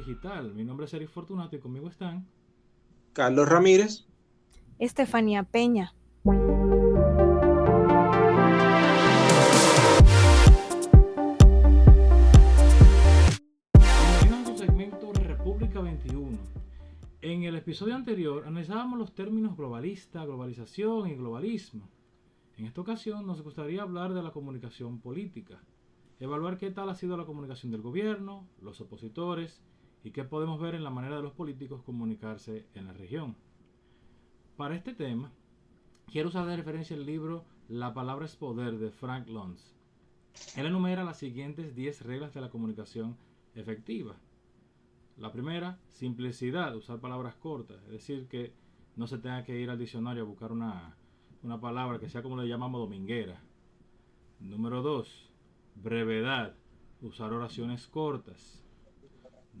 Digital. Mi nombre es Eric Fortunato y conmigo están Carlos Ramírez, Estefanía Peña. Bienvenidos a su segmento República 21. En el episodio anterior analizábamos los términos globalista, globalización y globalismo. En esta ocasión nos gustaría hablar de la comunicación política, evaluar qué tal ha sido la comunicación del gobierno, los opositores y qué podemos ver en la manera de los políticos comunicarse en la región. Para este tema, quiero usar de referencia el libro La palabra es poder de Frank Luntz. Él enumera las siguientes 10 reglas de la comunicación efectiva. La primera, simplicidad, usar palabras cortas, es decir, que no se tenga que ir al diccionario a buscar una, una palabra que sea como le llamamos dominguera. Número 2, brevedad, usar oraciones cortas.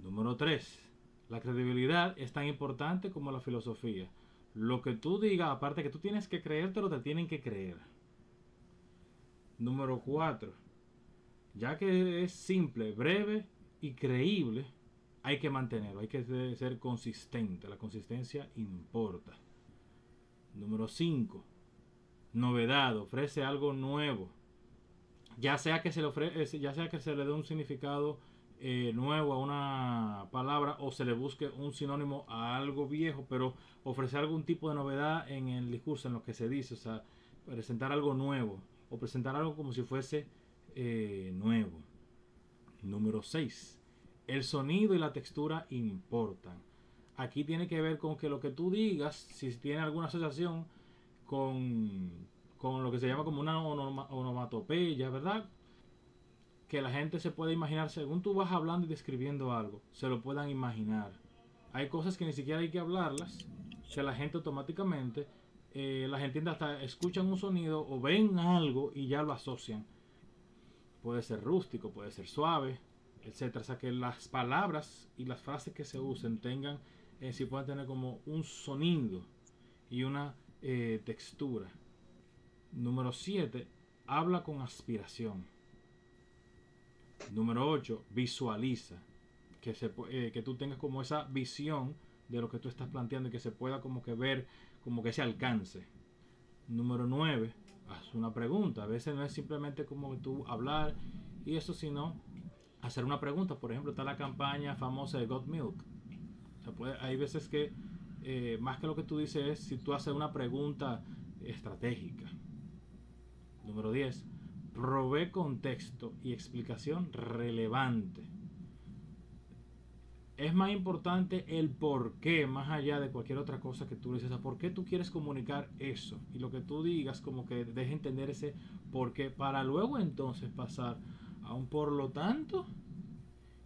Número 3, la credibilidad es tan importante como la filosofía. Lo que tú digas, aparte que tú tienes que creértelo, te tienen que creer. Número 4, ya que es simple, breve y creíble, hay que mantenerlo, hay que ser consistente. La consistencia importa. Número 5. Novedad, ofrece algo nuevo. Ya sea que se le ofrece, ya sea que se le dé un significado eh, nuevo a una palabra o se le busque un sinónimo a algo viejo, pero ofrecer algún tipo de novedad en el discurso, en lo que se dice, o sea, presentar algo nuevo o presentar algo como si fuese eh, nuevo. Número 6 el sonido y la textura importan. Aquí tiene que ver con que lo que tú digas, si tiene alguna asociación con, con lo que se llama como una onomatopeya, ¿verdad? Que la gente se puede imaginar, según tú vas hablando y describiendo algo, se lo puedan imaginar. Hay cosas que ni siquiera hay que hablarlas, que la gente automáticamente, eh, la gente hasta escuchan un sonido o ven algo y ya lo asocian. Puede ser rústico, puede ser suave, etcétera. O sea, que las palabras y las frases que se usen tengan, eh, si pueden tener como un sonido y una eh, textura. Número 7, habla con aspiración. Número 8, visualiza. Que, se, eh, que tú tengas como esa visión de lo que tú estás planteando y que se pueda como que ver, como que se alcance. Número 9, haz una pregunta. A veces no es simplemente como tú hablar y eso, sino hacer una pregunta. Por ejemplo, está la campaña famosa de Got Milk. hay veces que eh, más que lo que tú dices es si tú haces una pregunta estratégica. Número 10. Provee contexto y explicación relevante. Es más importante el por qué, más allá de cualquier otra cosa que tú dices. ¿Por qué tú quieres comunicar eso? Y lo que tú digas, como que deje entender ese por qué, para luego entonces pasar a un por lo tanto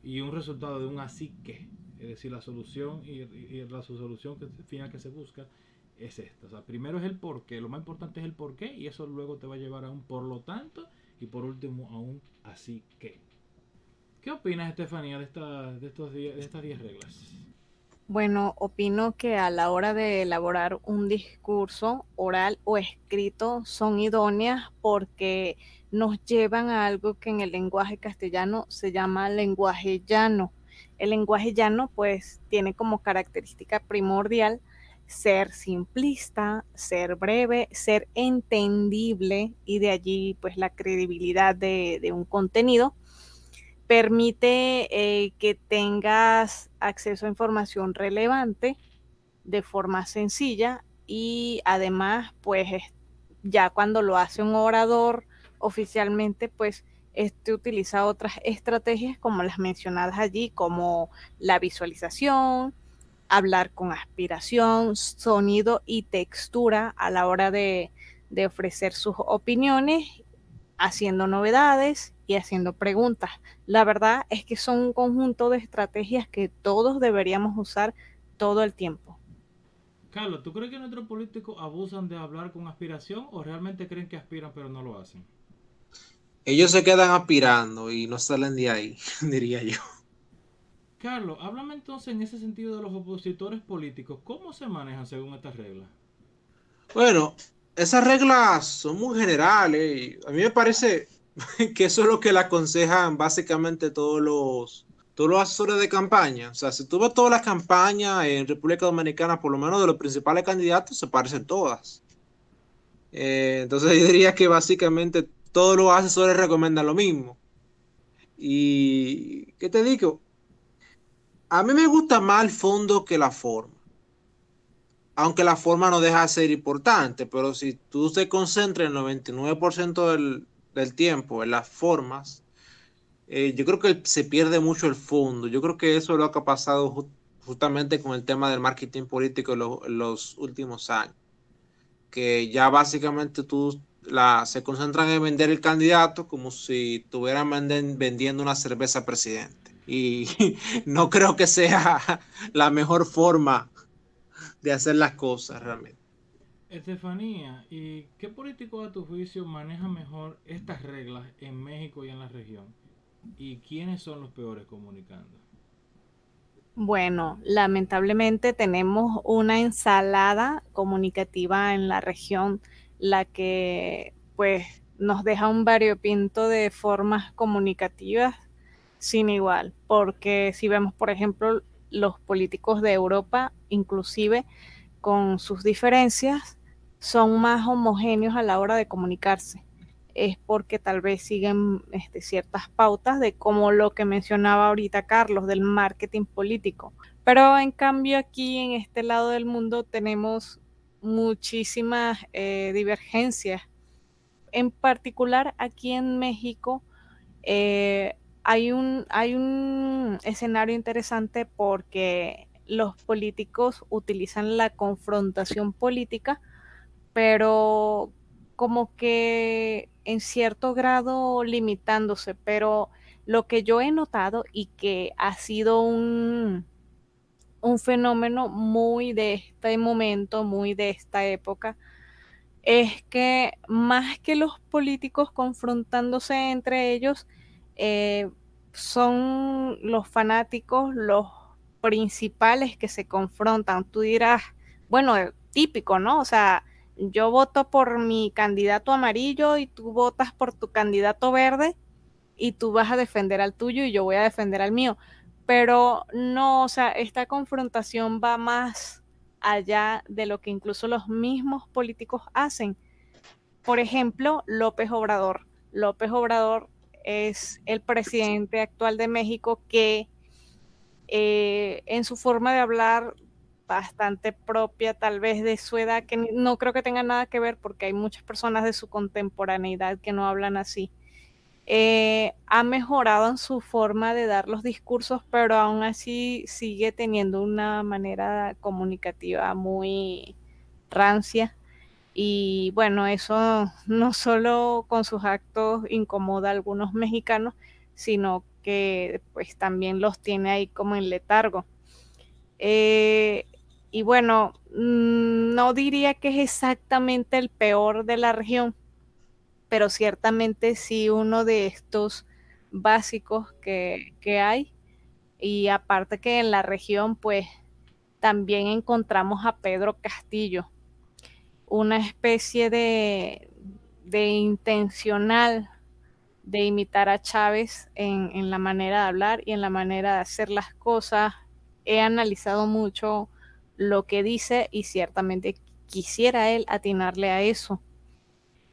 y un resultado de un así que. Es decir, la solución y, la solución que, final que se busca es esta. O sea, primero es el por qué, lo más importante es el por qué y eso luego te va a llevar a un por lo tanto y por último a un así que. ¿Qué opinas, Estefanía, de, de, estos de estas 10 reglas? Bueno, opino que a la hora de elaborar un discurso oral o escrito son idóneas porque nos llevan a algo que en el lenguaje castellano se llama lenguaje llano. El lenguaje llano pues tiene como característica primordial ser simplista, ser breve, ser entendible y de allí pues la credibilidad de, un contenido. Permite eh, que tengas acceso a información relevante de forma sencilla y además pues ya cuando lo hace un orador oficialmente, pues este utiliza otras estrategias como las mencionadas allí, como la visualización, hablar con aspiración, sonido y textura a la hora de, de ofrecer sus opiniones, haciendo novedades y haciendo preguntas. La verdad es que son un conjunto de estrategias que todos deberíamos usar todo el tiempo. Carlos, ¿tú crees que nuestros políticos abusan de hablar con aspiración o realmente creen que aspiran pero no lo hacen? ellos se quedan aspirando y no salen de ahí, diría yo. Carlos, háblame entonces en ese sentido de los opositores políticos. ¿Cómo se manejan según estas reglas? Bueno, esas reglas son muy generales. A mí me parece que eso es lo que le aconsejan básicamente todos los todos los asesores de campaña. O sea, si tú ves todas las campañas en República Dominicana, por lo menos de los principales candidatos, se parecen todas. Eh, entonces yo diría que básicamente todos los asesores recomiendan lo mismo. Y, ¿qué te digo? A mí me gusta más el fondo que la forma. Aunque la forma no deja de ser importante, pero si tú te concentras el 99% del, del tiempo en las formas, eh, yo creo que se pierde mucho el fondo. Yo creo que eso es lo que ha pasado justamente con el tema del marketing político en, los últimos años. Que ya básicamente tú la, se concentran en vender el candidato como si estuvieran vendiendo una cerveza presidente. Y no creo que sea la mejor forma de hacer las cosas realmente. Estefanía, ¿y qué político a tu juicio maneja mejor estas reglas en México y en la región? ¿Y quiénes son los peores comunicando? Bueno, lamentablemente tenemos una ensalada comunicativa en la región, la que pues nos deja un variopinto de formas comunicativas sin igual, porque si vemos, por ejemplo, los políticos de Europa, inclusive con sus diferencias, son más homogéneos a la hora de comunicarse es porque tal vez siguen este, ciertas pautas de como lo que mencionaba ahorita Carlos, del marketing político. Pero en cambio aquí en este lado del mundo tenemos muchísimas eh, divergencias. En particular aquí en México eh, hay, un, hay un escenario interesante porque los políticos utilizan la confrontación política, pero como que en cierto grado limitándose, pero lo que yo he notado y que ha sido un, un fenómeno muy de este momento, muy de esta época, es que más que los políticos confrontándose entre ellos, eh, son los fanáticos los principales que se confrontan. Tú dirás, bueno, típico, ¿no? O sea, yo voto por mi candidato amarillo y tú votas por tu candidato verde y tú vas a defender al tuyo y yo voy a defender al mío. Pero no, o sea, esta confrontación va más allá de lo que incluso los mismos políticos hacen. Por ejemplo, López Obrador. López Obrador es el presidente actual de México que eh, en su forma de hablar bastante propia tal vez de su edad, que no creo que tenga nada que ver porque hay muchas personas de su contemporaneidad que no hablan así. Eh, ha mejorado en su forma de dar los discursos, pero aún así sigue teniendo una manera comunicativa muy rancia. Y bueno, eso no solo con sus actos incomoda a algunos mexicanos, sino que pues también los tiene ahí como en letargo. Eh, y bueno, mm, no diría que es exactamente el peor de la región, pero ciertamente sí uno de estos básicos que, hay. Y aparte que en la región, pues también encontramos a Pedro Castillo, una especie de, de intencional de imitar a Chávez en, en, la manera de hablar y en la manera de hacer las cosas. He analizado mucho lo que dice y ciertamente quisiera él atinarle a eso.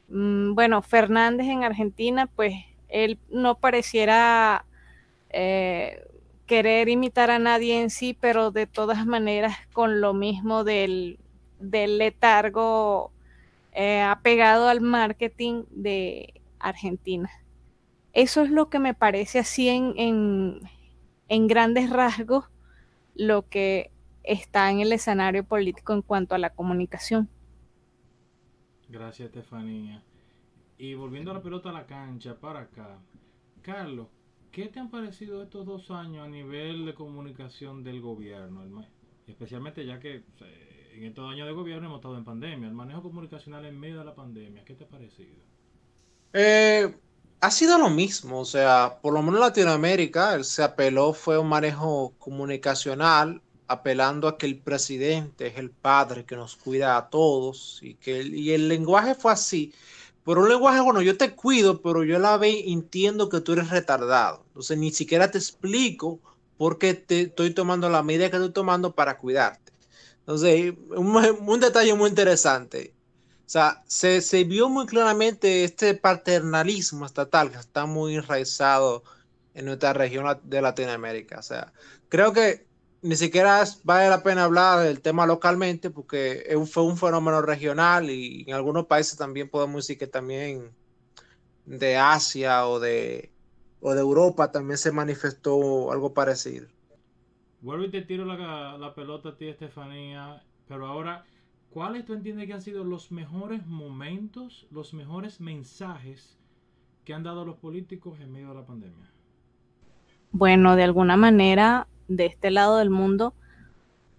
Mm, bueno, Fernández en Argentina, pues él no pareciera eh, querer imitar a nadie en sí, pero de todas maneras con lo mismo del, letargo eh, apegado al marketing de Argentina. Eso es lo que me parece así en, en, en grandes rasgos lo que está en el escenario político en cuanto a la comunicación. Gracias, Estefanía. Y volviendo a la pelota a la cancha, para acá. Carlos, ¿qué te han parecido estos dos años a nivel de comunicación del gobierno? Especialmente ya que en estos años de gobierno hemos estado en pandemia. El manejo comunicacional en medio de la pandemia, ¿qué te ha parecido? Eh, ha sido lo mismo, o sea, por lo menos en Latinoamérica se apeló, fue un manejo comunicacional apelando a que el presidente es el padre que nos cuida a todos y que el, lenguaje fue así, por un lenguaje, bueno, yo te cuido, pero yo la ve entiendo que tú eres retardado. Entonces ni siquiera te explico por qué te estoy tomando la medida que estoy tomando para cuidarte. Entonces, un, un detalle muy interesante. O sea, se, se, vio muy claramente este paternalismo estatal que está muy enraizado en nuestra región de Latinoamérica. O sea, creo que ni siquiera vale la pena hablar del tema localmente porque fue un fenómeno regional y en algunos países también podemos decir que también de Asia o de, o de Europa también se manifestó algo parecido. Vuelvo y te tiro la, la pelota a ti, Estefanía, pero ahora, ¿cuáles tú entiendes que han sido los mejores momentos, los mejores mensajes que han dado los políticos en medio de la pandemia? Bueno, de alguna manera de este lado del mundo,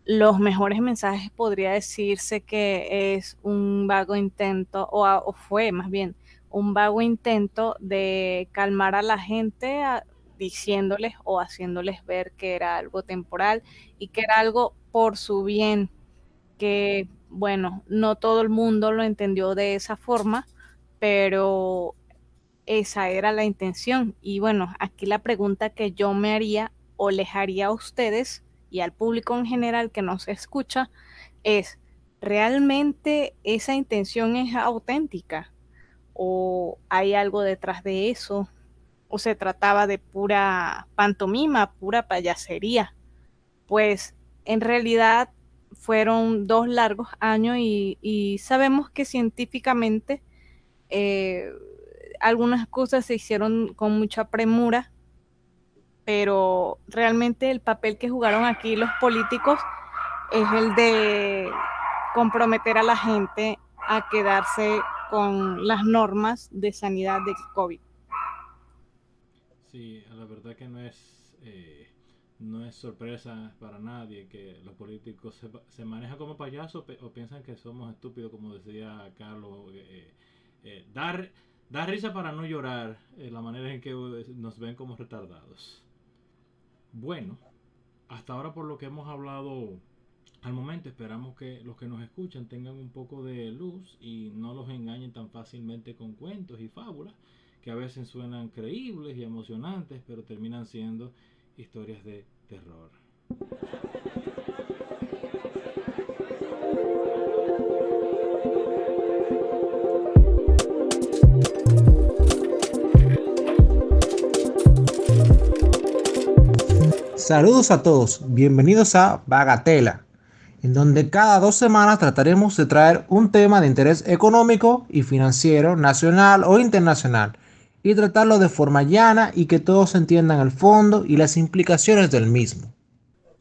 los mejores mensajes podría decirse que es un vago intento, o, fue más bien un vago intento de calmar a la gente diciéndoles o haciéndoles ver que era algo temporal y que era algo por su bien, que bueno, no todo el mundo lo entendió de esa forma, pero esa era la intención. Y bueno, aquí la pregunta que yo me haría o les haría a ustedes y al público en general que nos escucha es, ¿realmente esa intención es auténtica? ¿O hay algo detrás de eso? ¿O se trataba de pura pantomima, pura payasería? Pues en realidad fueron dos largos años y, sabemos que científicamente eh, algunas cosas se hicieron con mucha premura pero realmente el papel que jugaron aquí los políticos es el de comprometer a la gente a quedarse con las normas de sanidad del COVID. Sí, la verdad que no es, eh, no es sorpresa para nadie que los políticos se, manejan como payasos o piensan que somos estúpidos, como decía Carlos. Eh, eh, dar, dar risa para no llorar, la manera en que nos ven como retardados. Bueno, hasta ahora por lo que hemos hablado al momento, esperamos que los que nos escuchan tengan un poco de luz y no los engañen tan fácilmente con cuentos y fábulas que a veces suenan creíbles y emocionantes, pero terminan siendo historias de terror. Saludos a todos, bienvenidos a Bagatela, en donde cada dos semanas trataremos de traer un tema de interés económico y financiero, nacional o internacional, y tratarlo de forma llana y que todos entiendan el fondo y las implicaciones del mismo.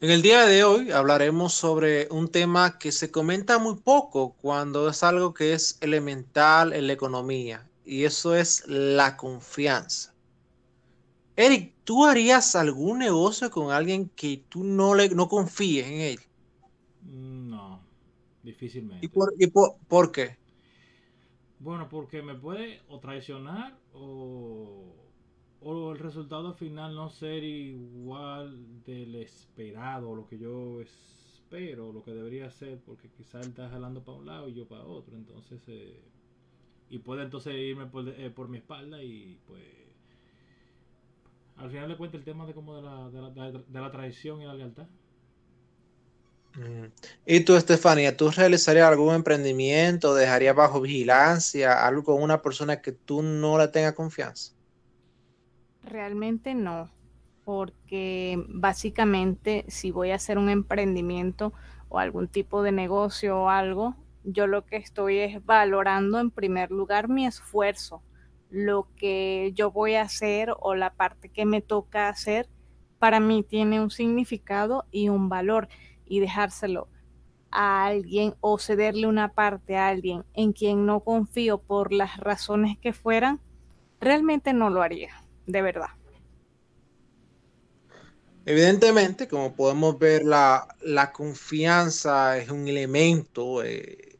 En el día de hoy hablaremos sobre un tema que se comenta muy poco cuando es algo que es elemental en la economía, y eso es la confianza. Eric, ¿tú harías algún negocio con alguien que tú no le no confíes en él? No, difícilmente. ¿Y por, qué? Bueno, porque me puede o traicionar o, o el resultado final no ser igual del esperado, lo que yo espero, lo que debería ser, porque quizás él está jalando para un lado y yo para otro, entonces... Eh, y puede entonces irme por, eh, por mi espalda y pues al final le cuenta el tema de como de la, de la, traición y la lealtad. Mm. ¿Y tú, Estefanía, tú realizarías algún emprendimiento, dejarías bajo vigilancia algo con una persona que tú no le tengas confianza? Realmente no, porque básicamente si voy a hacer un emprendimiento o algún tipo de negocio o algo, yo lo que estoy es valorando en primer lugar mi esfuerzo lo que yo voy a hacer o la parte que me toca hacer, para mí tiene un significado y un valor y dejárselo a alguien o cederle una parte a alguien en quien no confío por las razones que fueran, realmente no lo haría, de verdad. Evidentemente, como podemos ver, la, confianza es un elemento eh,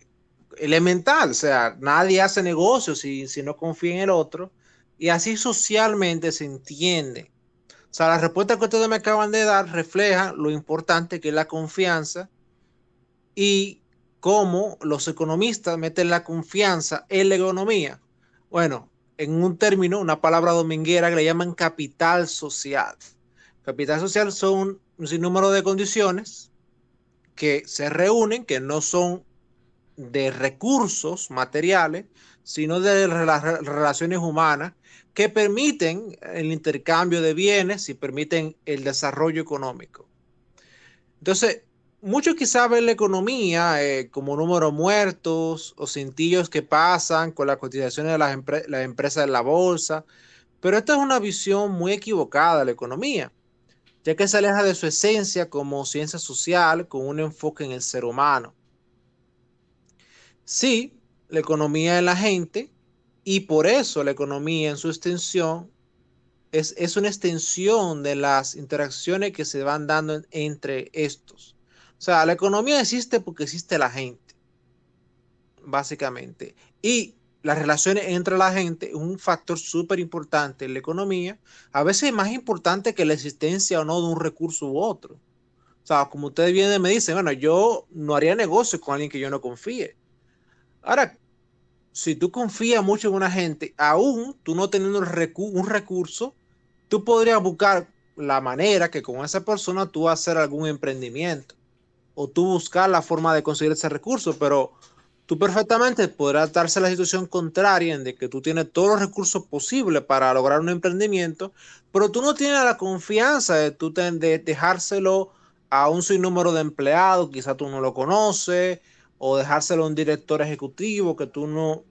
elemental, o sea, nadie hace negocio si, si no confía en el otro y así socialmente se entiende. O sea, la respuesta que ustedes me acaban de dar refleja lo importante que es la confianza y cómo los economistas meten la confianza en la economía. bueno, en un término, una palabra dominguera que le llaman capital social. Capital social son un sinnúmero de condiciones que se reúnen, que no son de recursos materiales, sino de las relaciones humanas que permiten el intercambio de bienes y permiten el desarrollo económico. Entonces, muchos quizás ven la economía eh, como números muertos o cintillos que pasan con las cotizaciones de las, empresas en la bolsa, pero esta es una visión muy equivocada de la economía, ya que se aleja de su esencia como ciencia social con un enfoque en el ser humano. Sí, la economía es la gente y por eso la economía en su extensión es, es una extensión de las interacciones que se van dando entre estos. O sea, la economía existe porque existe la gente, básicamente. Y las relaciones entre la gente es un factor súper importante en la economía, a veces es más importante que la existencia o no de un recurso u otro. O sea, como ustedes vienen me dicen, bueno, yo no haría negocio con alguien que yo no confíe. Ahora, si tú confías mucho en una gente, aún tú no teniendo un recurso, tú podrías buscar la manera que con esa persona tú hacer algún emprendimiento o tú buscar la forma de conseguir ese recurso, pero tú perfectamente podrás darse la situación contraria en de que tú tienes todos los recursos posibles para lograr un emprendimiento, pero tú no tienes la confianza de, tú de dejárselo a un sinnúmero de empleados, quizás tú no lo conoces, o dejárselo a un director ejecutivo que tú no... O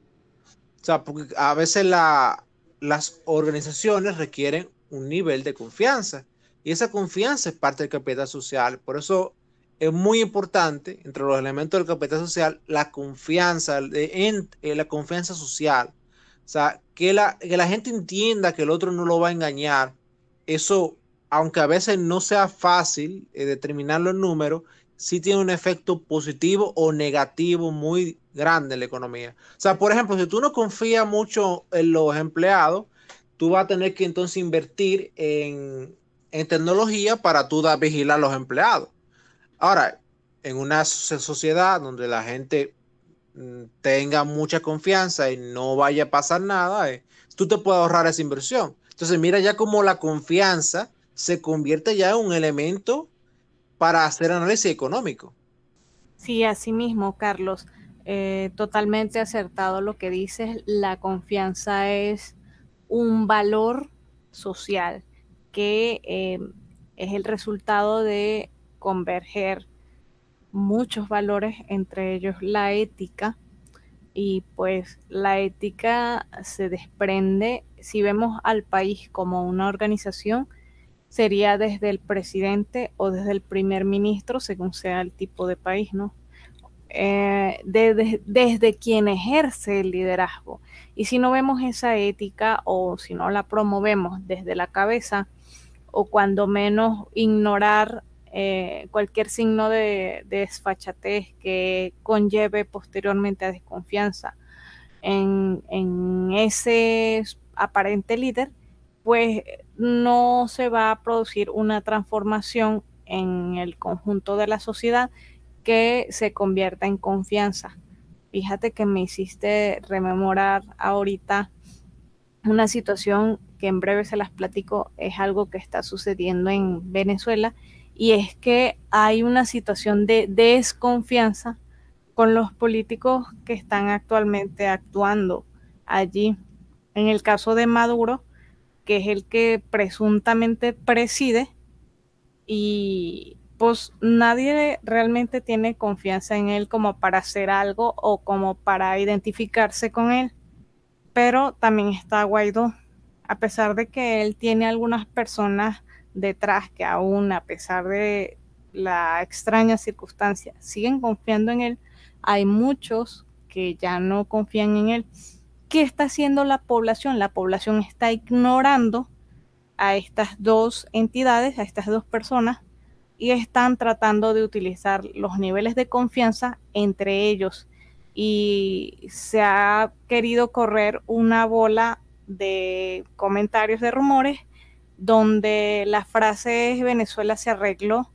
sea, porque a veces la, las organizaciones requieren un nivel de confianza y esa confianza es parte del capital social. Por eso es muy importante, entre los elementos del capital social, la confianza, en, eh, la confianza social. O sea, que la, que la gente entienda que el otro no lo va a engañar. Eso, aunque a veces no sea fácil eh, determinar los números, sí tiene un efecto positivo o negativo muy grande en la economía. O sea, por ejemplo, si tú no confías mucho en los empleados, tú vas a tener que entonces invertir en, tecnología para tú dar, vigilar a los empleados. Ahora, en una sociedad donde la gente mm, tenga mucha confianza y no vaya a pasar nada, eh, tú te puedes ahorrar esa inversión. Entonces, mira ya cómo la confianza se convierte ya en un elemento para hacer análisis económico. Sí, así mismo, Carlos. Eh, totalmente acertado lo que dices. La confianza es un valor social que eh, es el resultado de converger muchos valores, entre ellos la ética. Y pues la ética se desprende, si vemos al país como una organización, sería desde el presidente o desde el primer ministro, según sea el tipo de país, ¿no? Eh, desde quien ejerce el liderazgo. Y si no vemos esa ética o si no la promovemos desde la cabeza, o cuando menos ignorar eh, cualquier signo de, desfachatez que conlleve posteriormente a desconfianza en, en ese aparente líder, pues no se va a producir una transformación en el conjunto de la sociedad que se convierta en confianza. Fíjate que me hiciste rememorar ahorita una situación que en breve se las platico, es algo que está sucediendo en Venezuela y es que hay una situación de desconfianza con los políticos que están actualmente actuando allí. En el caso de Maduro, que es el que presuntamente preside y pues nadie realmente tiene confianza en él como para hacer algo o como para identificarse con él. Pero también está Guaidó, a pesar de que él tiene algunas personas detrás que aún a pesar de la extraña circunstancia siguen confiando en él, hay muchos que ya no confían en él ¿qué está haciendo la población? La población está ignorando a estas dos entidades, a estas dos personas, y están tratando de utilizar los niveles de confianza entre ellos. Y se ha querido correr una bola de comentarios, de rumores, donde la frase es Venezuela se arregló.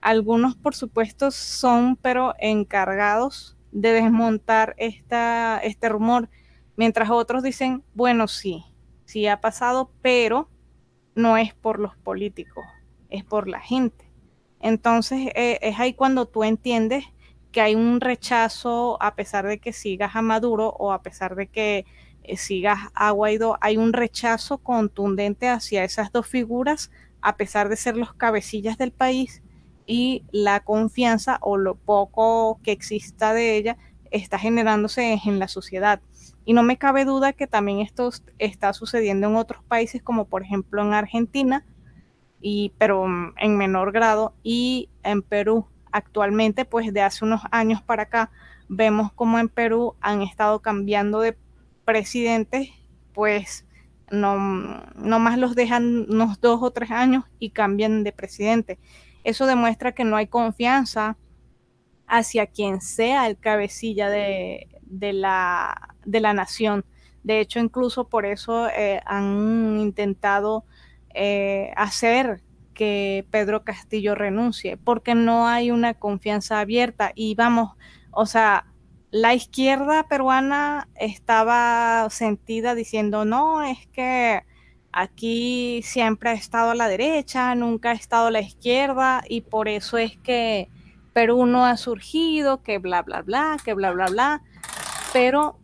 Algunos, por supuesto, son pero encargados de desmontar esta, este rumor Mientras otros dicen, bueno, sí, sí ha pasado, pero no es por los políticos, es por la gente. Entonces eh, es ahí cuando tú entiendes que hay un rechazo a pesar de que sigas a Maduro o a pesar de que eh, sigas a Guaidó, hay un rechazo contundente hacia esas dos figuras a pesar de ser los cabecillas del país y la confianza o lo poco que exista de ella está generándose en la sociedad. Y no me cabe duda que también esto está sucediendo en otros países, como por ejemplo en Argentina, y, pero mm, en menor grado, y en Perú. Actualmente, pues de hace unos años para acá, vemos como en Perú han estado cambiando de presidentes, pues no, no más los dejan unos dos o tres años y cambian de presidente. Eso demuestra que no hay confianza hacia quien sea el cabecilla de, la, de la nación. De hecho, incluso por eso eh, han intentado eh, hacer que Pedro Castillo renuncie, porque no hay una confianza abierta. Y vamos, o sea, la izquierda peruana estaba sentida diciendo, no, es que aquí siempre ha estado la derecha, nunca ha estado la izquierda, y por eso es que Perú no ha surgido, que bla, bla, bla, que bla, bla, bla. Pero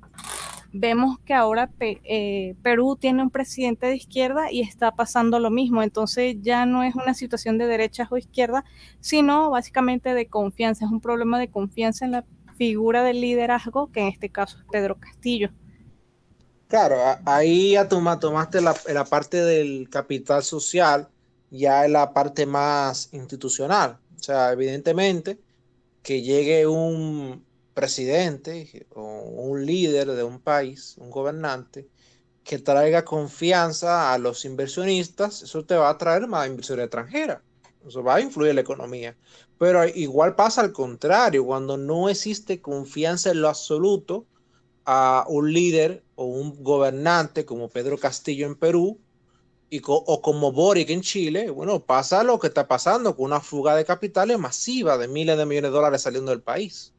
vemos que ahora eh, Perú tiene un presidente de izquierda y está pasando lo mismo. Entonces ya no es una situación de derechas o izquierda, sino básicamente de confianza. Es un problema de confianza en la figura del liderazgo, que en este caso es Pedro Castillo. Claro, ahí ya tomaste la, la parte del capital social, ya es la parte más institucional. O sea, evidentemente que llegue un presidente o un líder de un país, un gobernante, que traiga confianza a los inversionistas, eso te va a traer más inversión extranjera. Eso va a influir en la economía. Pero igual pasa al contrario, cuando no existe confianza en lo absoluto a un líder o un gobernante como Pedro Castillo en Perú, y o como Boric en Chile, bueno, pasa lo que está pasando con una fuga de capitales masiva de miles de millones de dólares saliendo del país.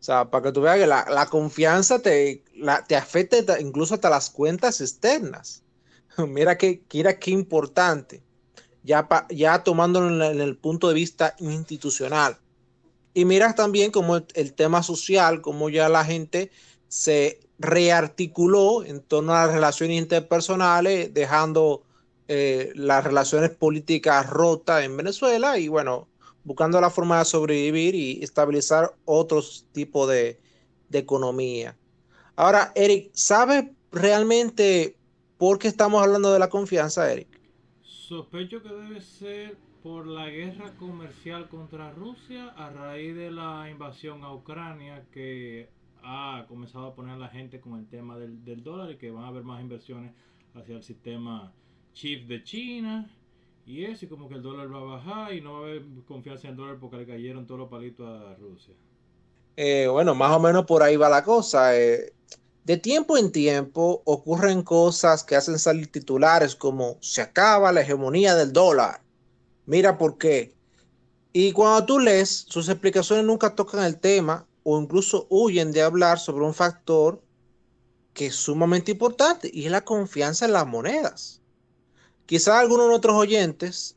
O sea, para que tú veas que la, confianza te, te afecta incluso hasta las cuentas externas. mira que, mira qué importante, ya, ya tomándolo en, el punto de vista institucional. Y mira también como el, el tema social, como ya la gente se rearticuló en torno a las relaciones interpersonales, dejando eh, las relaciones políticas rotas en Venezuela y bueno, buscando la forma de sobrevivir y estabilizar otros tipos de, economía. Ahora, Eric, ¿sabe realmente por qué estamos hablando de la confianza, Eric? Sospecho que debe ser por la guerra comercial contra Rusia a raíz de la invasión a Ucrania que ha comenzado a poner la gente con el tema del, del dólar y que van a haber más inversiones hacia el sistema chip de China y eso, y como que el dólar va a bajar y no va a haber confianza en el dólar porque le cayeron todos los palitos a Rusia. Eh, bueno, más o menos por ahí va la cosa. Eh. de tiempo en tiempo ocurren cosas que hacen salir titulares como se acaba la hegemonía del dólar. Mira por qué. Y cuando tú lees, sus explicaciones nunca tocan el tema o incluso huyen de hablar sobre un factor que es sumamente importante y es la confianza en las monedas. Quizá algunos de otros oyentes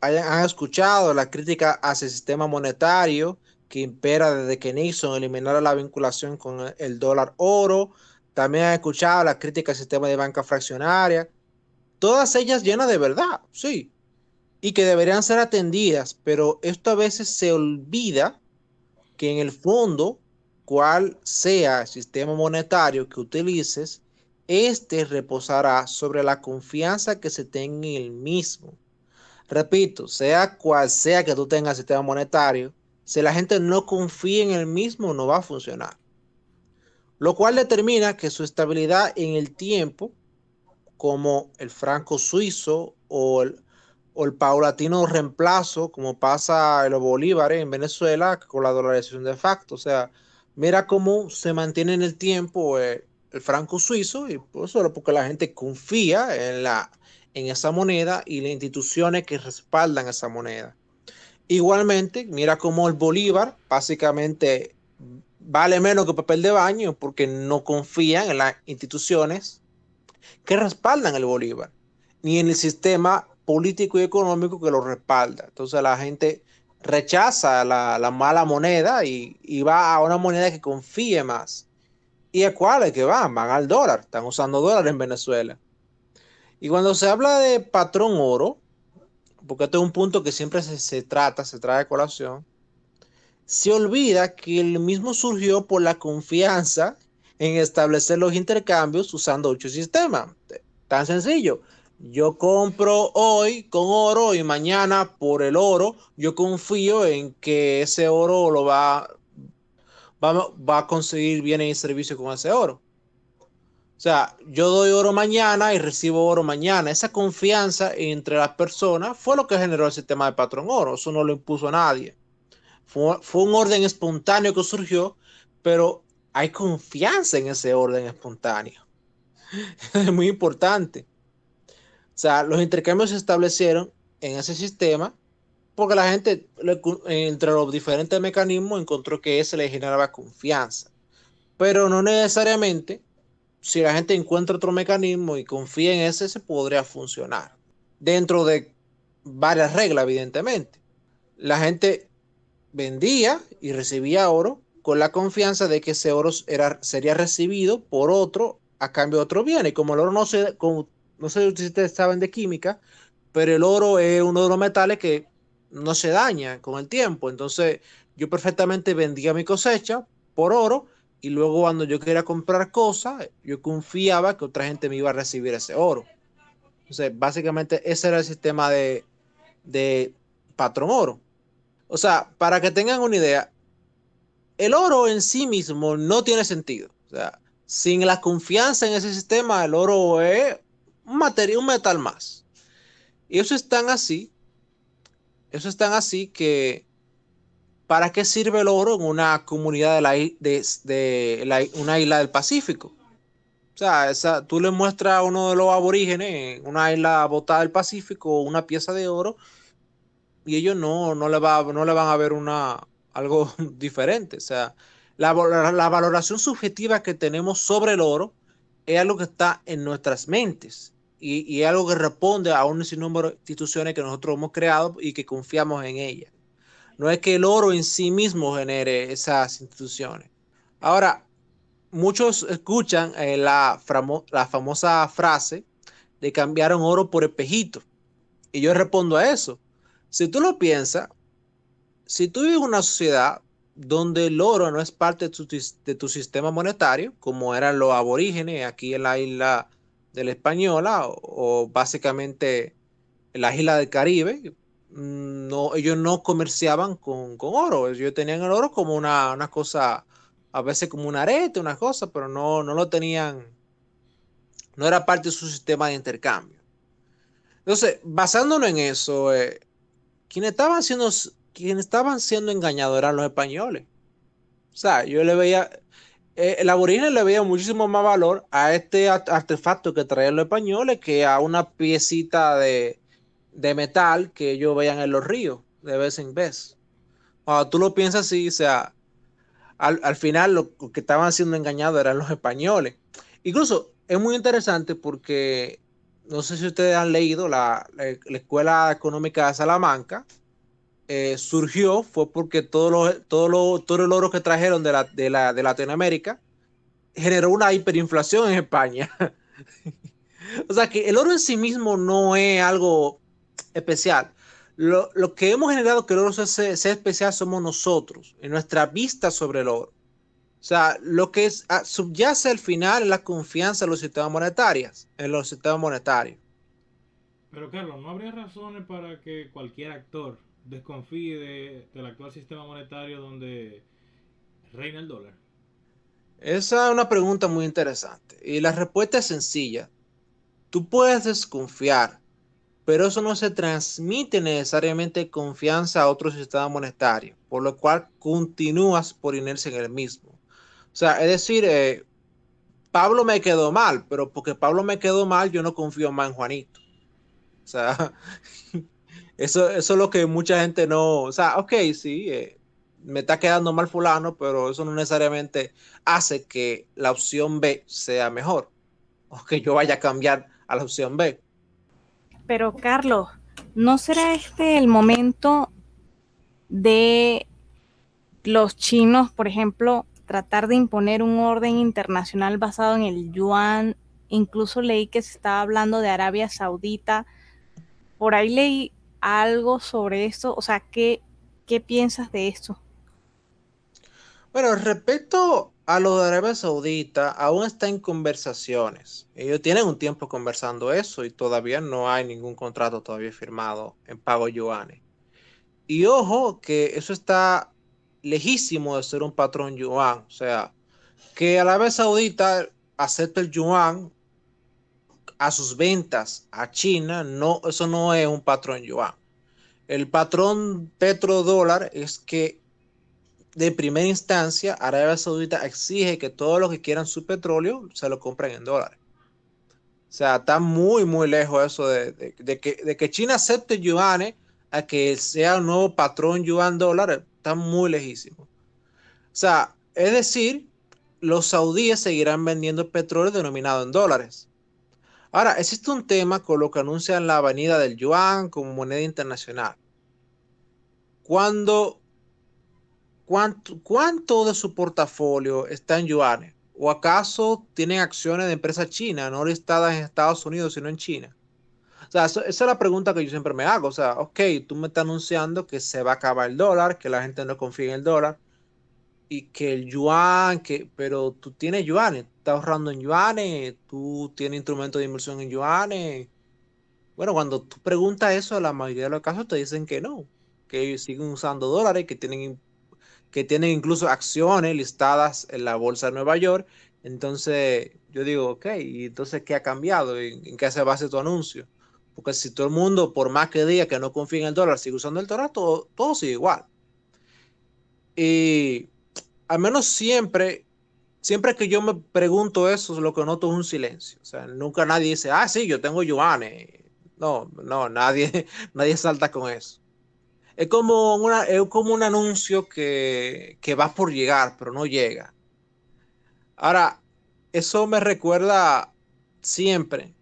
hayan, han escuchado la crítica hacia el sistema monetario que impera desde que Nixon eliminara la vinculación con el dólar oro. También han escuchado la crítica al sistema de banca fraccionaria. Todas ellas llenas de verdad, sí. Y que deberían ser atendidas, pero esto a veces se olvida que en el fondo, cual sea el sistema monetario que utilices, este reposará sobre la confianza que se tenga en el mismo. Repito, sea cual sea que tú tengas el sistema monetario, si la gente no confía en el mismo, no va a funcionar. Lo cual determina que su estabilidad en el tiempo, como el franco suizo o el, paulatino reemplazo, como pasa en los en Venezuela con la dolarización de facto. O sea, mira cómo se mantiene en el tiempo eh, el franco suizo, y pues solo porque la gente confía en, la, en esa moneda y las instituciones que respaldan esa moneda. Igualmente, mira cómo el bolívar básicamente vale menos que papel de baño porque no confían en las instituciones que respaldan el Bolívar, ni en el sistema político y económico que lo respalda. Entonces la gente rechaza la, mala moneda y, y, va a una moneda que confíe más. ¿Y a cuáles que van? Van al dólar. Están usando dólar en Venezuela. Y cuando se habla de patrón oro, porque este es un punto que siempre se, trata, se trae a colación, se olvida que el mismo surgió por la confianza en establecer los intercambios usando dicho sistema. Tan sencillo. Yo compro hoy con oro y mañana por el oro, yo confío en que ese oro lo va, va, a conseguir bienes y servicios con ese oro. O sea, yo doy oro mañana y recibo oro mañana. Esa confianza entre las personas fue lo que generó el sistema de patrón oro. Eso no lo impuso nadie. Fue, fue un orden espontáneo que surgió, pero hay confianza en ese orden espontáneo. es muy importante. O sea, los intercambios se establecieron en ese sistema porque la gente, entre los diferentes mecanismos, encontró que ese le generaba confianza. Pero no necesariamente si la gente encuentra otro mecanismo y confía en ese, se podría funcionar. Dentro de varias reglas, evidentemente. La gente vendía y recibía oro con la confianza de que ese oro era, sería recibido por otro a cambio de otro bien. Y como el oro no se, no sé si ustedes saben de química, pero el oro es uno de los metales que no se daña con el tiempo. Entonces, yo perfectamente vendía mi cosecha por oro y luego cuando yo quería comprar cosas, yo confiaba que otra gente me iba a recibir ese oro. Entonces, básicamente ese era el sistema de, de patrón oro. O sea, para que tengan una idea, el oro en sí mismo no tiene sentido. O sea, sin la confianza en ese sistema, el oro es un material, un metal más. Y eso es tan así, eso es tan así que ¿para qué sirve el oro en una comunidad de, una isla del Pacífico? O sea, tú le muestras a uno de los aborígenes en una isla botada del Pacífico una pieza de oro y ellos no, no, le, va, no le van a ver una, algo diferente. O sea, la, la, valoración subjetiva que tenemos sobre el oro es algo que está en nuestras mentes y, es algo que responde a un sinnúmero de instituciones que nosotros hemos creado y que confiamos en ellas. No es que el oro en sí mismo genere esas instituciones. Ahora, muchos escuchan eh, la, famosa frase de cambiaron oro por espejito. Y yo respondo a eso. Si tú lo piensas, si tú vives en una sociedad donde el oro no es parte de tu, sistema monetario, como eran los aborígenes aquí en la isla de la Española o, básicamente en las islas del Caribe, no, ellos no comerciaban con, oro, ellos tenían el oro como una, cosa, a veces como un arete, una cosa, pero no, no lo tenían, no era parte de su sistema de intercambio. Entonces, basándonos en eso, eh, quienes, estaban siendo, quienes estaban siendo engañados eran los españoles. O sea, yo le veía, eh, el aborigen le veía muchísimo más valor a este artefacto que traían los españoles que a una piecita de, de metal que ellos veían en los ríos de vez en vez. Cuando tú lo piensas así, o sea, al, final lo, que estaban siendo engañados eran los españoles. Incluso es muy interesante porque no sé si ustedes han leído la, Escuela Económica de Salamanca. Eh, surgió fue porque todo, lo, todo, todo el oro que trajeron de, la, de, la, de Latinoamérica generó una hiperinflación en España. o sea que el oro en sí mismo no es algo especial. Lo, que hemos generado que el oro sea, especial somos nosotros, en nuestra vista sobre el oro. O sea, lo que es, ah, subyace al final es la confianza en los sistemas monetarios, en los sistemas monetarios. Pero Carlos, ¿no habría razones para que cualquier actor desconfíe del actual sistema monetario donde reina el dólar? Esa es una pregunta muy interesante. Y la respuesta es sencilla. Tú puedes desconfiar pero eso no se transmite necesariamente confianza a otro sistema monetario, por lo cual continúas por inercia en el mismo. O sea, es decir, eh, Pablo me quedó mal, pero porque Pablo me quedó mal, yo no confío más en Juanito. O sea, eso, eso es lo que mucha gente no. O sea, ok, sí, eh, me está quedando mal fulano, pero eso no necesariamente hace que la opción B sea mejor o que yo vaya a cambiar a la opción B. Pero Carlos, ¿no será este el momento de los chinos, por ejemplo, tratar de imponer un orden internacional basado en el yuan? Incluso leí que se estaba hablando de Arabia Saudita. Por ahí leí algo sobre esto. O sea, ¿qué, qué piensas de esto? Bueno, respecto a lo de Arabia Saudita, aún está en conversaciones. Ellos tienen un tiempo conversando eso y todavía no hay ningún contrato todavía firmado en pago yuanes. Y ojo que eso está lejísimo de ser un patrón yuan. O sea, que Arabia Saudita acepte el yuan a sus ventas a China, no, eso no es un patrón yuan. El patrón petrodólar es que de primera instancia, Arabia Saudita exige que todos los que quieran su petróleo se lo compren en dólares. O sea, está muy, muy lejos eso de, que, China acepte yuanes a que sea un nuevo patrón yuan dólar, está muy lejísimo. O sea, es decir, los saudíes seguirán vendiendo petróleo denominado en dólares. Ahora, existe un tema con lo que anuncian la avenida del yuan como moneda internacional. Cuando ¿Cuánto, de su portafolio está en yuanes? ¿O acaso tienen acciones de empresas chinas, no listadas en Estados Unidos, sino en China? O sea, esa es la pregunta que yo siempre me hago. O sea, ok, tú me estás anunciando que se va a acabar el dólar, que la gente no confía en el dólar y que el yuan, que, pero tú tienes yuanes, estás ahorrando en yuanes, tú tienes instrumentos de inversión en yuanes. Bueno, cuando tú preguntas eso, la mayoría de los casos te dicen que no, que siguen usando dólares, que tienen que tienen incluso acciones listadas en la bolsa de Nueva York. Entonces yo digo, ok, ¿y entonces qué ha cambiado? ¿En, qué se basa tu anuncio? Porque si todo el mundo, por más que diga que no confía en el dólar, sigue usando el dólar, todo, todo sigue igual. Y al menos siempre, siempre que yo me pregunto eso, lo que noto es un silencio. O sea, nunca nadie dice, ah, sí, yo tengo yuanes. No, no, nadie, nadie salta con eso. Es como, una, es como un anuncio que, va por llegar, pero no llega. Ahora, eso me recuerda siempre,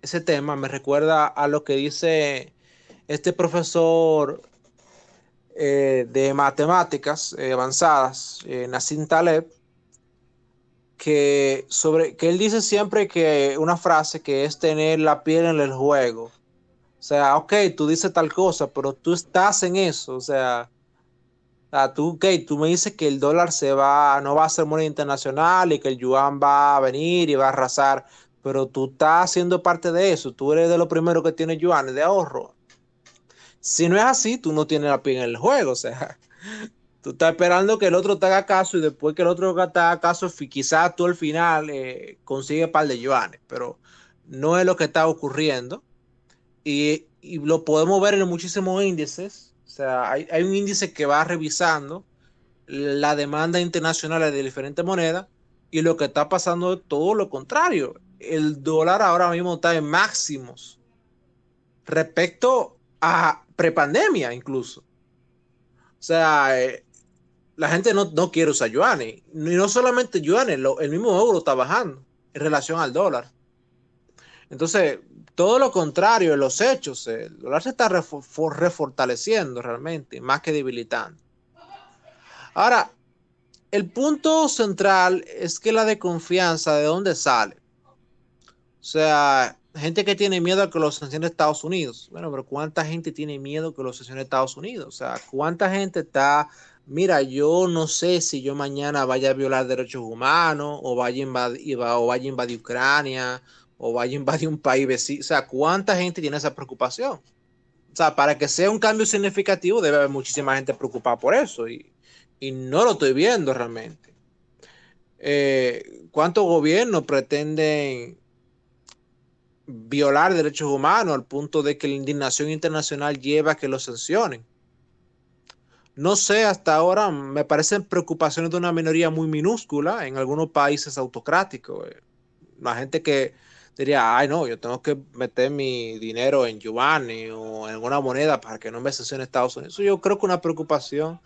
ese tema me recuerda a lo que dice este profesor eh, de matemáticas eh, avanzadas, eh, Nassim Taleb, que, sobre, que él dice siempre que una frase que es tener la piel en el juego. O sea, ok, tú dices tal cosa, pero tú estás en eso. O sea, tú, okay, tú me dices que el dólar se va, no va a ser moneda internacional y que el yuan va a venir y va a arrasar, pero tú estás siendo parte de eso. Tú eres de los primeros que tiene yuanes de ahorro. Si no es así, tú no tienes la pie en el juego. O sea, tú estás esperando que el otro te haga caso y después que el otro te haga caso, quizás tú al final eh, consigue un par de yuanes, pero no es lo que está ocurriendo y, lo podemos ver en muchísimos índices. O sea, hay, un índice que va revisando la demanda internacional de diferentes monedas y lo que está pasando es todo lo contrario. El dólar ahora mismo está en máximos respecto a prepandemia incluso. O sea, eh, la gente no, quiere usar yuanes. Y no solamente yuanes, el mismo euro está bajando en relación al dólar. Entonces, todo lo contrario, en los hechos, el dólar se está refortaleciendo realmente, más que debilitando. Ahora, el punto central es que la desconfianza, ¿de dónde sale? O sea, gente que tiene miedo a que los sancione Estados Unidos. Bueno, pero ¿cuánta gente tiene miedo que los sancione Estados Unidos? O sea, ¿cuánta gente está, mira, yo no sé si yo mañana vaya a violar derechos humanos o vaya a invadir, o vaya a invadir Ucrania o vaya a invadir un país vecino. O sea, ¿cuánta gente tiene esa preocupación? O sea, para que sea un cambio significativo debe haber muchísima gente preocupada por eso y, no lo estoy viendo realmente. Eh, ¿Cuántos gobiernos pretenden violar derechos humanos al punto de que la indignación internacional lleva a que los sancionen? No sé, hasta ahora me parecen preocupaciones de una minoría muy minúscula en algunos países autocráticos. Eh, la gente que diría, ay no, yo tengo que meter mi dinero en yuan o en alguna moneda para que no me sancione Estados Unidos. Yo creo que una preocupación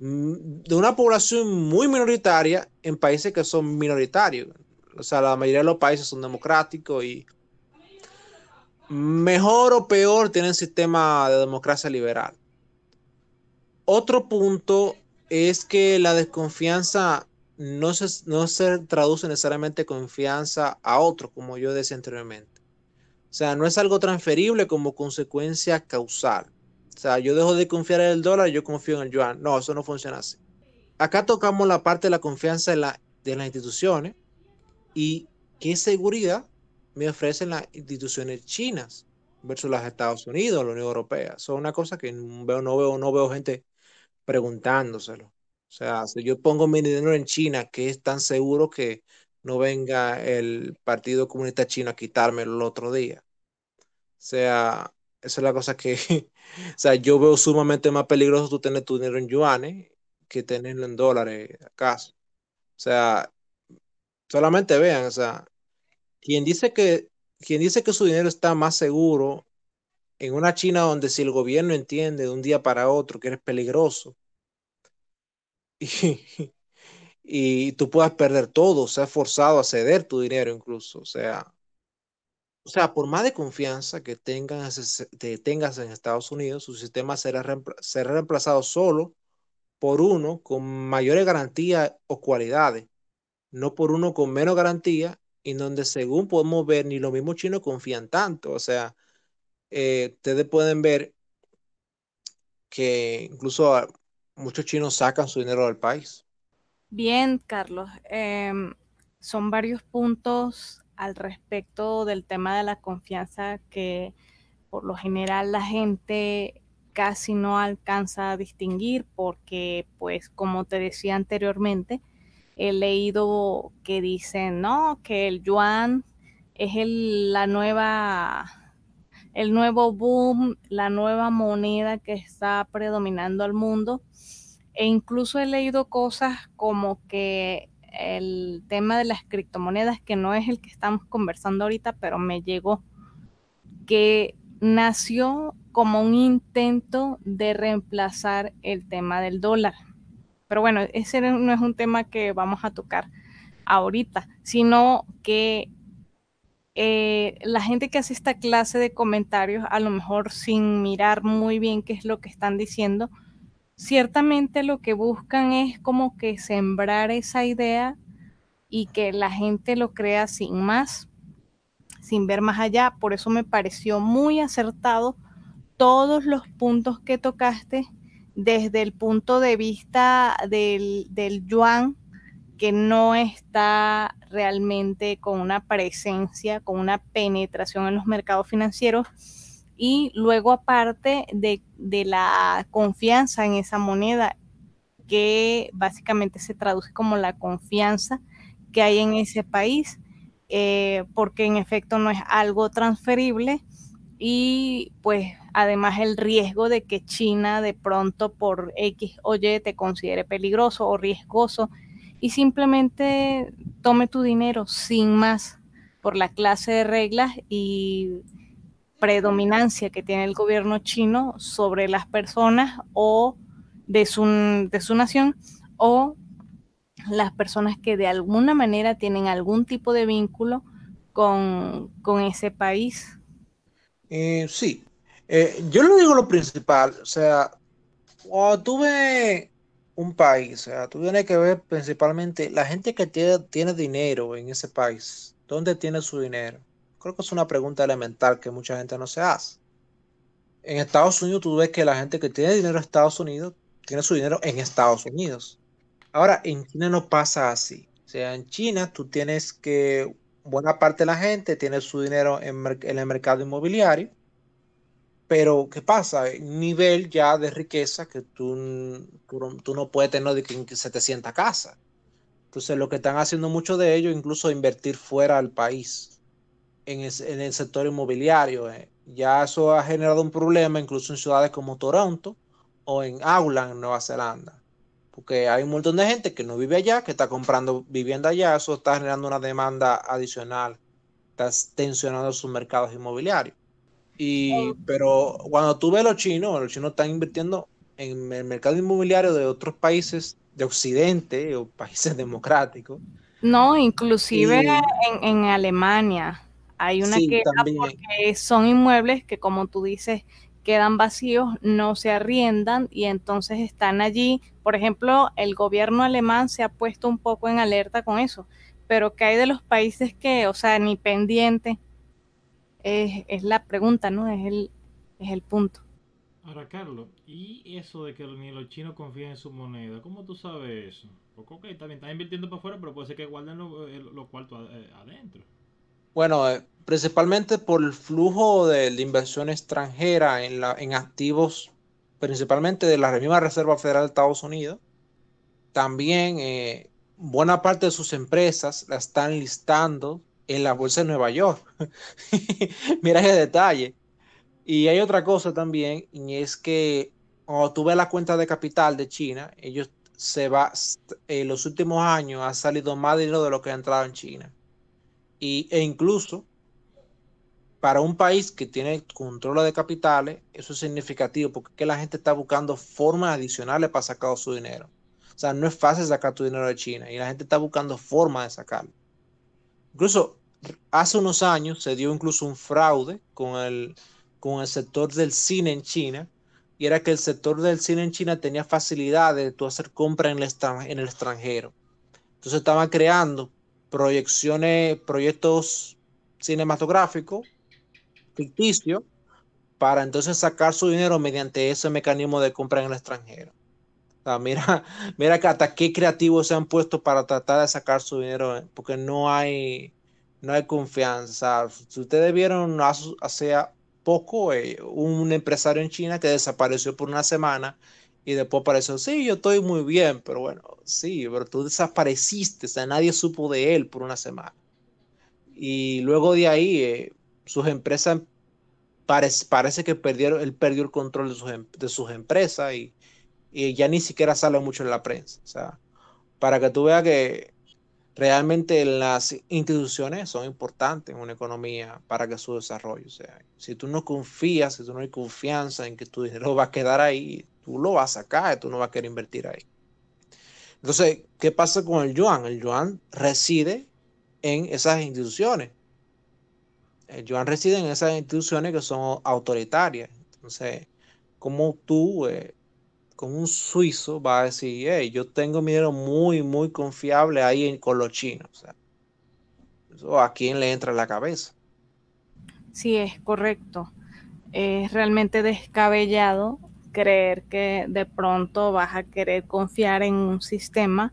mm, de una población muy minoritaria en países que son minoritarios. O sea, la mayoría de los países son democráticos y mejor o peor tienen sistema de democracia liberal. Otro punto es que la desconfianza no se, no se traduce necesariamente confianza a otro, como yo decía anteriormente. O sea, no es algo transferible como consecuencia causal. O sea, yo dejo de confiar en el dólar yo confío en el yuan. No, eso no funciona así. Acá tocamos la parte de la confianza de, la, de las instituciones y qué seguridad me ofrecen las instituciones chinas versus las Estados Unidos, la Unión Europea. Son una cosa que no veo, no veo, no veo gente preguntándoselo. O sea, si yo pongo mi dinero en China, que es tan seguro que no venga el Partido Comunista Chino a quitármelo el otro día. O sea, esa es la cosa que, o sea, yo veo sumamente más peligroso tú tener tu dinero en yuanes que tenerlo en dólares, acaso. O sea, solamente vean, o sea, quien dice que, dice que su dinero está más seguro en una China donde si el gobierno entiende de un día para otro que eres peligroso y, y tú puedas perder todo, sea forzado a ceder tu dinero incluso, o sea, o sea, por más de confianza que tengas, tengas en Estados Unidos, su sistema será, reemplazado solo por uno con mayores garantías o cualidades, no por uno con menos garantía, en donde según podemos ver, ni los mismos chinos confían tanto. O sea, eh, ustedes pueden ver que incluso muchos chinos sacan su dinero del país. Bien, Carlos. Em, son varios puntos al respecto del tema de la confianza que por lo general la gente casi no alcanza a distinguir porque pues como te decía anteriormente he leído que dicen no que el yuan es el, la nueva el nuevo boom la nueva moneda que está predominando al mundo e incluso he leído cosas como que el tema de las criptomonedas, que no es el que estamos conversando ahorita, pero me llegó, que nació como un intento de reemplazar el tema del dólar. Pero bueno, ese no es un tema que vamos a tocar ahorita, sino que eh, la gente que hace esta clase de comentarios, a lo mejor sin mirar muy bien qué es lo que están diciendo, ciertamente lo que buscan es como que sembrar esa idea y que la gente lo crea sin más, sin ver más allá. Por eso me pareció muy acertado todos los puntos que tocaste desde el punto de vista del, yuan, que no está realmente con una presencia, con una penetración en los mercados financieros, y luego aparte de, la confianza en esa moneda, que básicamente se traduce como la confianza que hay en ese país, eh, porque en efecto no es algo transferible y pues además el riesgo de que China de pronto por X o Y te considere peligroso o riesgoso y simplemente tome tu dinero sin más por la clase de reglas y predominancia que tiene el gobierno chino sobre las personas o de su, de su nación o las personas que de alguna manera tienen algún tipo de vínculo con, ese país. Eh, sí, eh, yo le digo lo principal, o sea, cuando tú ves un país, o sea, tú tienes que ver principalmente la gente que tiene, tiene dinero en ese país, ¿dónde tiene su dinero? Creo que es una pregunta elemental que mucha gente no se hace. En Estados Unidos tú ves que la gente que tiene dinero en Estados Unidos tiene su dinero en Estados Unidos. Ahora, en China no pasa así. O sea, en China tú tienes que buena parte de la gente tiene su dinero en, el mercado inmobiliario, pero ¿qué pasa? Nivel ya de riqueza que tú, tú, no puedes tener de que 700 casas. Entonces, lo que están haciendo muchos de ellos, incluso invertir fuera del país en el, sector inmobiliario. Eh. Ya eso ha generado un problema incluso en ciudades como Toronto o en Auckland, Nueva Zelanda. Porque hay un montón de gente que no vive allá, que está comprando vivienda allá, eso está generando una demanda adicional, está tensionando sus mercados inmobiliarios. Y, pero cuando tú ves los chinos, los chinos están invirtiendo en el mercado inmobiliario de otros países de Occidente o países democráticos. No, inclusive en, Alemania hay una que porque son inmuebles que como tú dices quedan vacíos, no se arriendan y entonces están allí. Por ejemplo, el gobierno alemán se ha puesto un poco en alerta con eso, pero que hay de los países que, o sea, ni pendiente, es, es la pregunta, ¿no? Es el, es el punto. Ahora, Carlos, ¿y eso de que ni los chinos confían en su moneda? ¿Cómo tú sabes eso? Porque, ok, también están invirtiendo para afuera, pero puede ser que guarden los, eh, cuartos eh, adentro. Bueno, eh, principalmente por el flujo de, inversión extranjera en, la, en activos, principalmente de la misma Reserva Federal de Estados Unidos. También buena parte de sus empresas la están listando en la Bolsa de Nueva York. Mira ese detalle. Y hay otra cosa también, y es que cuando tú ves la cuenta de capital de China, ellos se va, en los últimos años ha salido más dinero de lo que ha entrado en China. Y, e incluso para un país que tiene control de capitales, eso es significativo porque la gente está buscando formas adicionales para sacar su dinero. O sea, no es fácil sacar tu dinero de China y la gente está buscando formas de sacarlo. Incluso hace unos años se dio incluso un fraude con el, con el sector del cine en China, y era que el sector del cine en China tenía facilidades de hacer compras en el, extranjero. Entonces estaban creando proyecciones, proyectos cinematográficos ficticios para entonces sacar su dinero mediante ese mecanismo de compra en el extranjero. mira, mira que hasta qué creativos se han puesto para tratar de sacar su dinero, eh, porque no hay, no hay confianza. si ustedes vieron hace poco eh, un empresario en China que desapareció por una semana y después apareció, sí, yo estoy muy bien, pero bueno, sí, pero tú desapareciste, o sea, nadie supo de él por una semana. Y luego de ahí, eh, sus empresas, parece, que perdieron, él perdió el control de sus, em, de sus empresas y, y, ya ni siquiera sale mucho en la prensa. O sea, para que tú veas que realmente las instituciones son importantes en una economía para que su desarrollo sea. Si tú no confías, si tú no hay confianza en que tu dinero va a quedar ahí, tú lo vas a sacar, tú no vas a querer invertir ahí. Entonces, ¿qué pasa con el yuan? El yuan reside en esas instituciones. El yuan reside en esas instituciones que son autoritarias. Entonces, ¿cómo tú eh, con un suizo va a decir, hey, yo tengo dinero muy, muy confiable ahí con los chinos. O a quién le entra en la cabeza. Sí, es correcto. Es realmente descabellado creer que de pronto vas a querer confiar en un sistema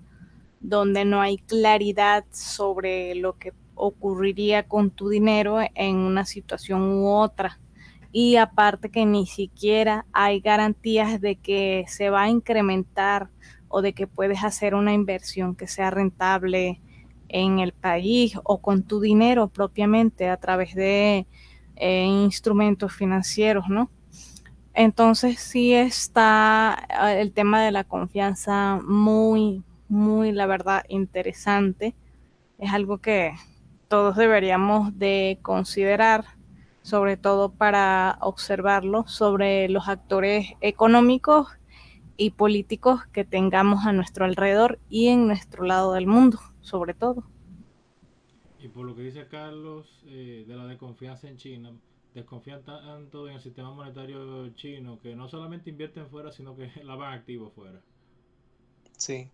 donde no hay claridad sobre lo que ocurriría con tu dinero en una situación u otra y aparte que ni siquiera hay garantías de que se va a incrementar o de que puedes hacer una inversión que sea rentable en el país o con tu dinero propiamente a través de eh, instrumentos financieros, ¿no? Entonces sí está ah, el tema de la confianza muy, muy, la verdad, interesante. Es algo que todos deberíamos de considerar sobre todo para observarlo sobre los actores económicos y políticos que tengamos a nuestro alrededor y en nuestro lado del mundo, sobre todo. Y por lo que dice Carlos eh, de la desconfianza en China, desconfían tanto en el sistema monetario chino que no solamente invierten fuera, sino que la van activo fuera. Sí.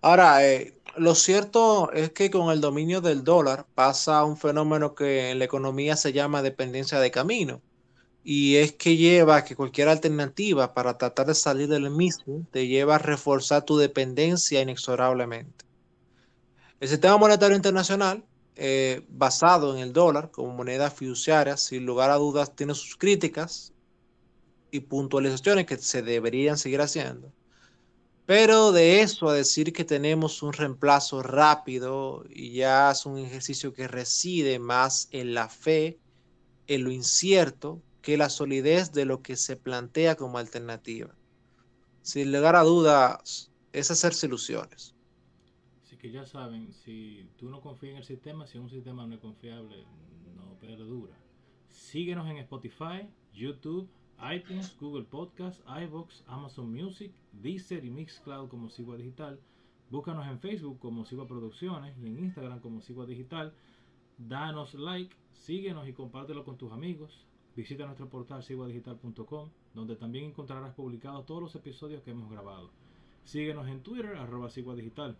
Ahora, eh, lo cierto es que con el dominio del dólar pasa un fenómeno que en la economía se llama dependencia de camino. Y es que lleva a que cualquier alternativa para tratar de salir del mismo te lleva a reforzar tu dependencia inexorablemente. El sistema monetario internacional, eh, basado en el dólar como moneda fiduciaria, sin lugar a dudas, tiene sus críticas y puntualizaciones que se deberían seguir haciendo. Pero de eso a decir que tenemos un reemplazo rápido y ya es un ejercicio que reside más en la fe, en lo incierto, que la solidez de lo que se plantea como alternativa. Sin lugar a dudas, es hacerse ilusiones. Así que ya saben, si tú no confías en el sistema, si un sistema no es confiable, no perdura. Síguenos en Spotify, YouTube, iTunes, Google Podcast, iVoox, Amazon Music, Deezer y Mixcloud como Sigua Digital. Búscanos en Facebook como Sigua Producciones y en Instagram como Sigua Digital. Danos like, síguenos y compártelo con tus amigos. Visita nuestro portal siguadigital.com, donde también encontrarás publicados todos los episodios que hemos grabado. Síguenos en Twitter, arroba Digital.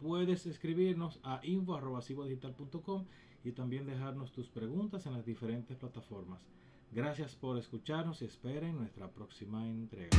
Puedes escribirnos a info arroba siguadigital.com y también dejarnos tus preguntas en las diferentes plataformas. Gracias por escucharnos y esperen nuestra próxima entrega.